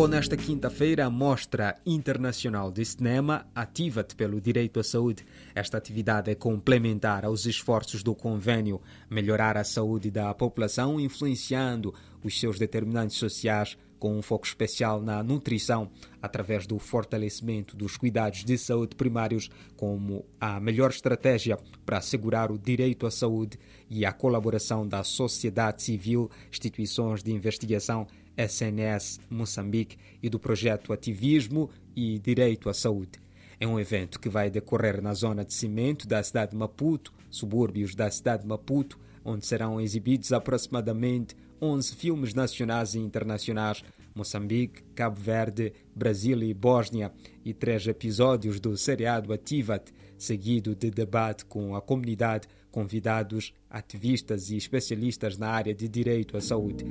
Arrancou nesta quinta-feira a Mostra Internacional de Cinema Ativa-te pelo Direito à Saúde. Esta atividade é complementar aos esforços do convênio melhorar a saúde da população, influenciando os seus determinantes sociais com um foco especial na nutrição, através do fortalecimento dos cuidados de saúde primários como a melhor estratégia para assegurar o direito à saúde e a colaboração da sociedade civil, instituições de investigação, SNS Moçambique e do projeto Ativismo e Direito à Saúde. É um evento que vai decorrer na zona de cimento da cidade de Maputo, subúrbios da cidade de Maputo, onde serão exibidos aproximadamente 11 filmes nacionais e internacionais, Moçambique, Cabo Verde, Brasil e Bósnia, e três episódios do seriado Ativat, seguido de debate com a comunidade, convidados, ativistas e especialistas na área de direito à saúde.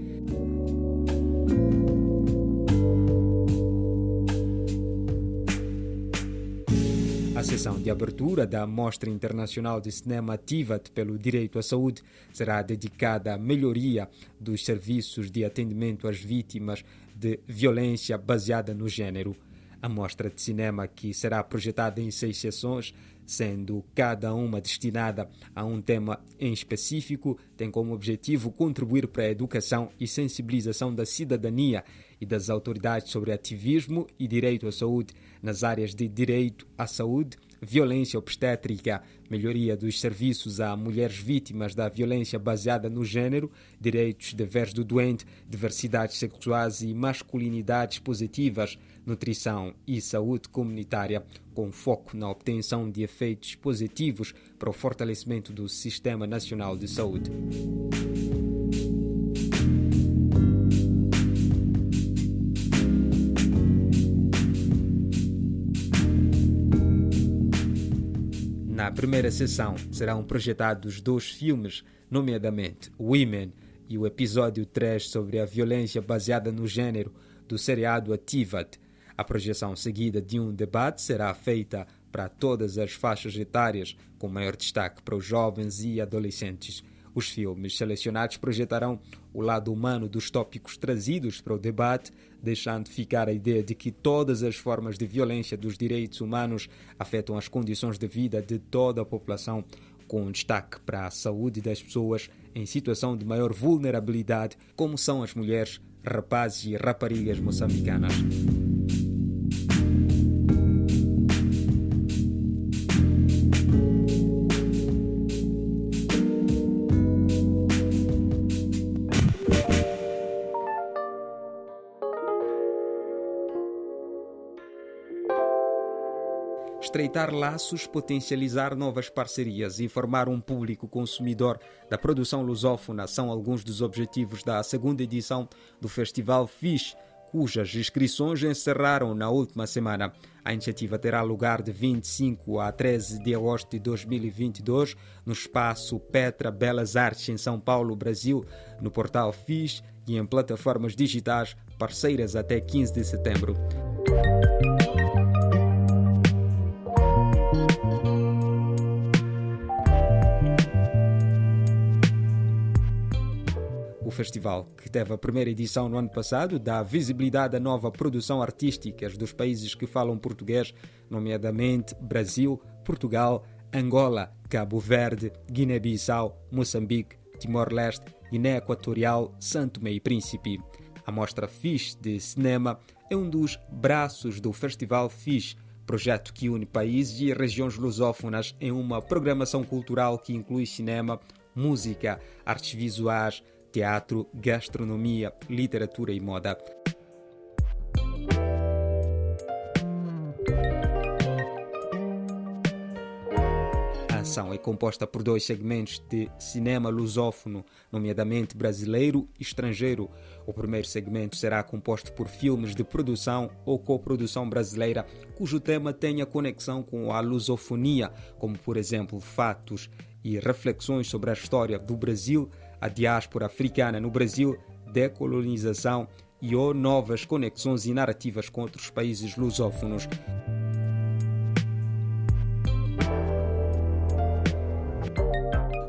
A sessão de abertura da Mostra Internacional de Cinema Ativat pelo Direito à Saúde será dedicada à melhoria dos serviços de atendimento às vítimas de violência baseada no gênero. A mostra de cinema, que será projetada em seis sessões, sendo cada uma destinada a um tema em específico, tem como objetivo contribuir para a educação e sensibilização da cidadania e das autoridades sobre ativismo e direito à saúde nas áreas de direito à saúde, violência obstétrica, melhoria dos serviços a mulheres vítimas da violência baseada no gênero, direitos deveres do doente, diversidades sexuais e masculinidades positivas, nutrição e saúde comunitária, com foco na obtenção de efeitos positivos para o fortalecimento do Sistema Nacional de Saúde. Na primeira sessão serão projetados dois filmes, nomeadamente Women e o episódio 3 sobre a violência baseada no gênero do seriado Ativat. A projeção seguida de um debate será feita para todas as faixas etárias, com maior destaque para os jovens e adolescentes. Os filmes selecionados projetarão o lado humano dos tópicos trazidos para o debate, deixando ficar a ideia de que todas as formas de violência dos direitos humanos afetam as condições de vida de toda a população, com destaque para a saúde das pessoas em situação de maior vulnerabilidade, como são as mulheres, rapazes e raparigas moçambicanas. Estreitar laços, potencializar novas parcerias e informar um público consumidor da produção lusófona são alguns dos objetivos da segunda edição do Festival FIS, cujas inscrições encerraram na última semana. A iniciativa terá lugar de 25 a 13 de agosto de 2022 no espaço Petra Belas Artes em São Paulo, Brasil, no portal FIS e em plataformas digitais parceiras até 15 de setembro. Festival, que teve a primeira edição no ano passado, dá visibilidade à nova produção artísticas dos países que falam português, nomeadamente Brasil, Portugal, Angola, Cabo Verde, Guiné-Bissau, Moçambique, Timor-Leste, Guiné Equatorial, Santo e Príncipe. A mostra FIS de cinema é um dos braços do Festival FIS, projeto que une países e regiões lusófonas em uma programação cultural que inclui cinema, música, artes visuais, teatro, gastronomia, literatura e moda. A ação é composta por dois segmentos de cinema lusófono, nomeadamente brasileiro e estrangeiro. O primeiro segmento será composto por filmes de produção ou coprodução brasileira, cujo tema tenha conexão com a lusofonia, como por exemplo fatos e reflexões sobre a história do Brasil, a diáspora africana no Brasil, decolonização e ou novas conexões e narrativas com outros países lusófonos.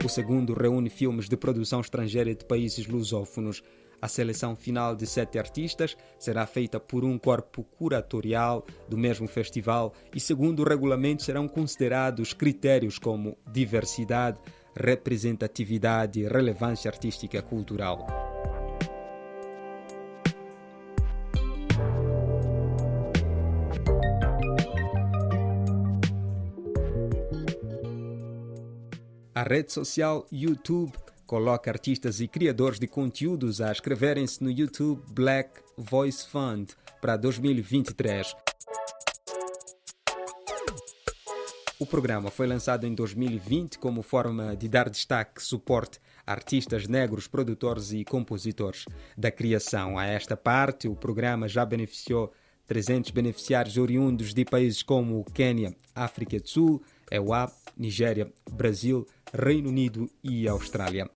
O segundo reúne filmes de produção estrangeira de países lusófonos. A seleção final de sete artistas será feita por um corpo curatorial do mesmo festival e, segundo o regulamento, serão considerados critérios como diversidade, representatividade e relevância artística cultural. A rede social YouTube coloca artistas e criadores de conteúdos a inscreverem-se no YouTube Black Voice Fund para 2023. O programa foi lançado em 2020 como forma de dar destaque suporte a artistas negros, produtores e compositores. Da criação a esta parte, o programa já beneficiou 300 beneficiários oriundos de países como Quênia, África do Sul, EUA, Nigéria, Brasil, Reino Unido e Austrália.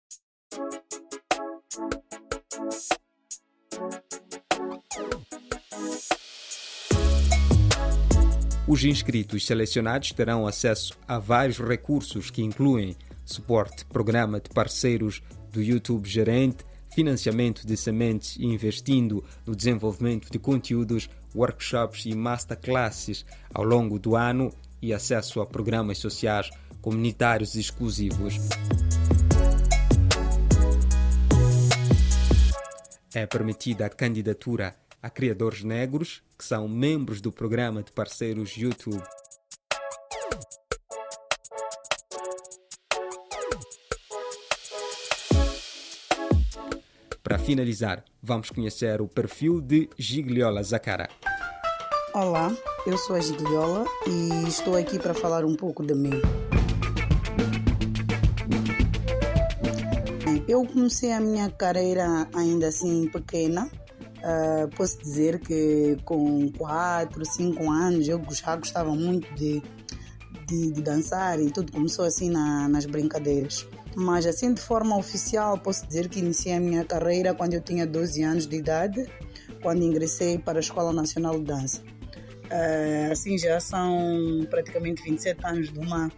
Os inscritos selecionados terão acesso a vários recursos que incluem suporte, programa de parceiros do YouTube Gerente, financiamento de sementes e investindo no desenvolvimento de conteúdos, workshops e masterclasses ao longo do ano e acesso a programas sociais comunitários exclusivos. É permitida a candidatura a criadores negros que são membros do programa de parceiros YouTube. Para finalizar, vamos conhecer o perfil de Gigliola Zacara. Olá, eu sou a Gigliola e estou aqui para falar um pouco de mim. Eu comecei a minha carreira ainda assim pequena. Uh, posso dizer que com 4, 5 anos eu já gostava muito de, de, de dançar e tudo começou assim na, nas brincadeiras. Mas assim de forma oficial posso dizer que iniciei a minha carreira quando eu tinha 12 anos de idade, quando ingressei para a Escola Nacional de Dança. Uh, assim já são praticamente 27 anos de uma,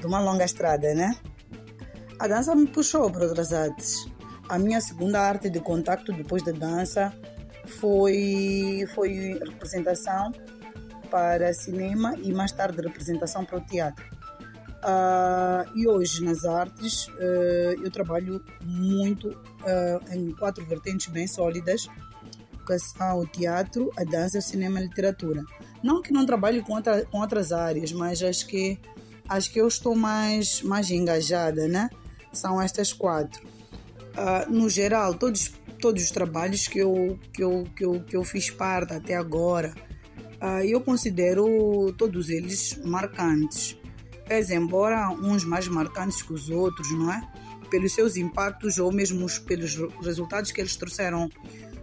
de uma longa estrada, né? A dança me puxou para outras artes. A minha segunda arte de contato depois da dança foi, foi representação para cinema e mais tarde representação para o teatro. Uh, e hoje nas artes uh, eu trabalho muito uh, em quatro vertentes bem sólidas: educação, o teatro, a dança, o cinema e a literatura. Não que não trabalhe com, outra, com outras áreas, mas acho que acho que eu estou mais mais engajada, né? São estas quatro. Uh, no geral, todos, todos os trabalhos que eu, que, eu, que, eu, que eu fiz parte até agora, uh, eu considero todos eles marcantes. Pese embora uns mais marcantes que os outros, não é? Pelos seus impactos ou mesmo pelos resultados que eles trouxeram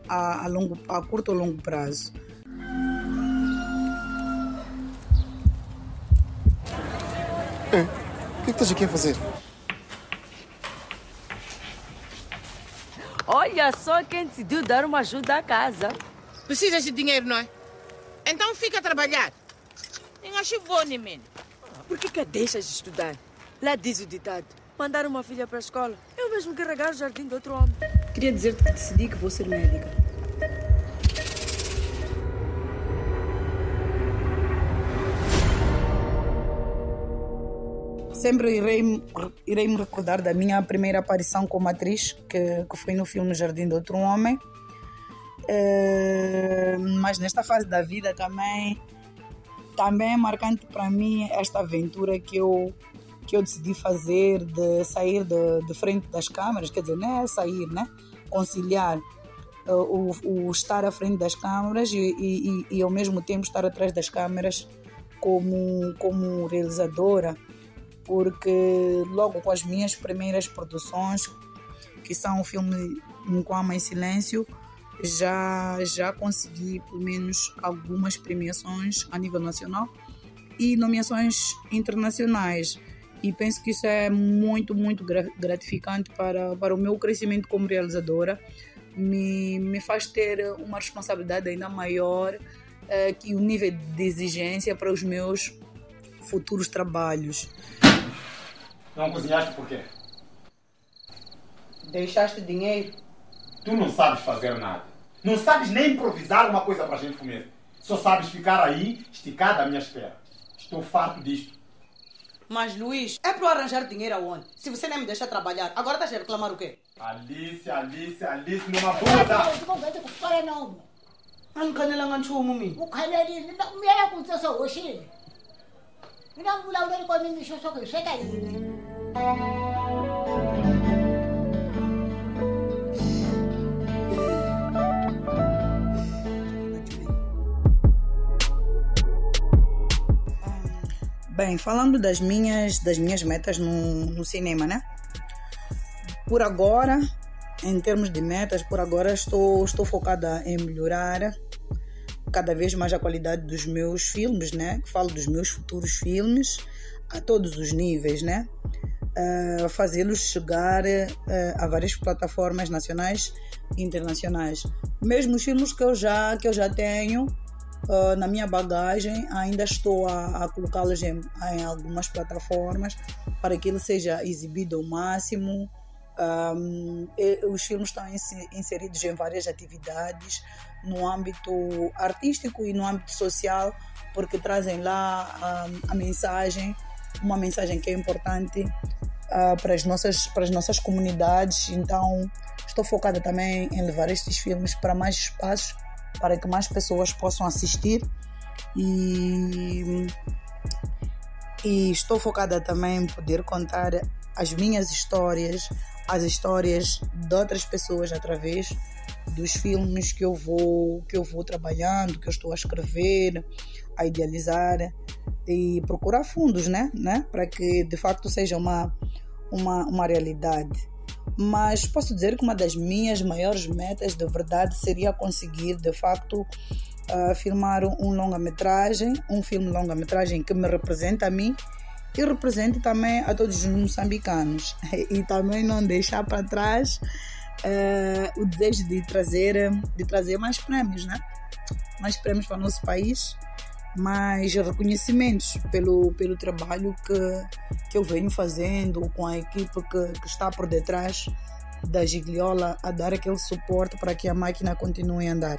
a, a, longo, a curto ou longo prazo. É, o que estás aqui a fazer? Olha só quem decidiu dar uma ajuda à casa. Precisas de dinheiro, não é? Então fica a trabalhar. Nem acho bom, nem Por que, que a deixas de estudar? Lá diz o ditado. Mandar uma filha para a escola. Eu mesmo carregar o jardim de outro homem. Queria dizer-te que decidi que vou ser médica. Sempre irei, irei me recordar da minha primeira aparição como atriz, que, que foi no filme Jardim de Outro Homem. Uh, mas nesta fase da vida também, também é marcante para mim esta aventura que eu, que eu decidi fazer de sair de, de frente das câmeras, quer dizer, não é sair, né? conciliar uh, o, o, estar à frente das câmeras e, e, e, ao mesmo tempo estar atrás das câmeras como, como realizadora porque logo com as minhas primeiras produções, que são o filme Nkwama em Silêncio, já, já consegui pelo menos algumas premiações a nível nacional e nomeações internacionais. E penso que isso é muito, muito gratificante para, para o meu crescimento como realizadora. Me, me faz ter uma responsabilidade ainda maior eh, que o nível de exigência para os meus futuros trabalhos. Não cozinhaste por quê? Deixaste dinheiro? Tu não sabes fazer nada. Não sabes nem improvisar uma coisa para a gente comer. Só sabes ficar aí, esticada à minha espera. Estou farto disto. Mas, Luiz, é para eu arranjar dinheiro aonde? Se você nem me deixa trabalhar, agora estás a reclamar o quê? Alice, Alice, Alice, numa Kodwa bunda. kuvete kufana noma. Angikhanelanga nchumu mina. Ukhalelile umyela kuthi sohoshile. Mina ngibulawuleli kwami ngisho sokusheka yini. Bem, falando das minhas, das minhas metas no, no cinema, né? Por agora, em termos de metas, por agora estou, estou focada em melhorar cada vez mais a qualidade dos meus filmes, né? Falo dos meus futuros filmes a todos os níveis, né? Uh, fazê-los chegar uh, a várias plataformas nacionais e internacionais. Mesmo os filmes que eu já que eu já tenho uh, na minha bagagem, ainda estou a, a colocá-los em, em algumas plataformas para que ele seja exibido ao máximo. Um, os filmes estão inseridos em várias atividades no âmbito artístico e no âmbito social, porque trazem lá um, a mensagem, uma mensagem que é importante uh, para, as nossas, para as nossas comunidades. Então, estou focada também em levar estes filmes para mais espaços, para que mais pessoas possam assistir. E, e estou focada também em poder contar as minhas histórias, as histórias de outras pessoas através dos filmes que eu vou que eu vou trabalhando, que eu estou a escrever, a idealizar e procurar fundos, né, né, para que de facto seja uma uma, uma realidade. Mas posso dizer que uma das minhas maiores metas de verdade seria conseguir de facto uh, filmar um longa-metragem, um filme longa-metragem que me representa a mim e represente também a todos os moçambicanos e também não deixar para trás uh, o desejo de trazer de trazer mais prêmios, né? Mais prêmios para o nosso país, mais reconhecimentos pelo pelo trabalho que que eu venho fazendo com a equipe que, que está por detrás da Gigliola a dar aquele suporte para que a máquina continue a andar.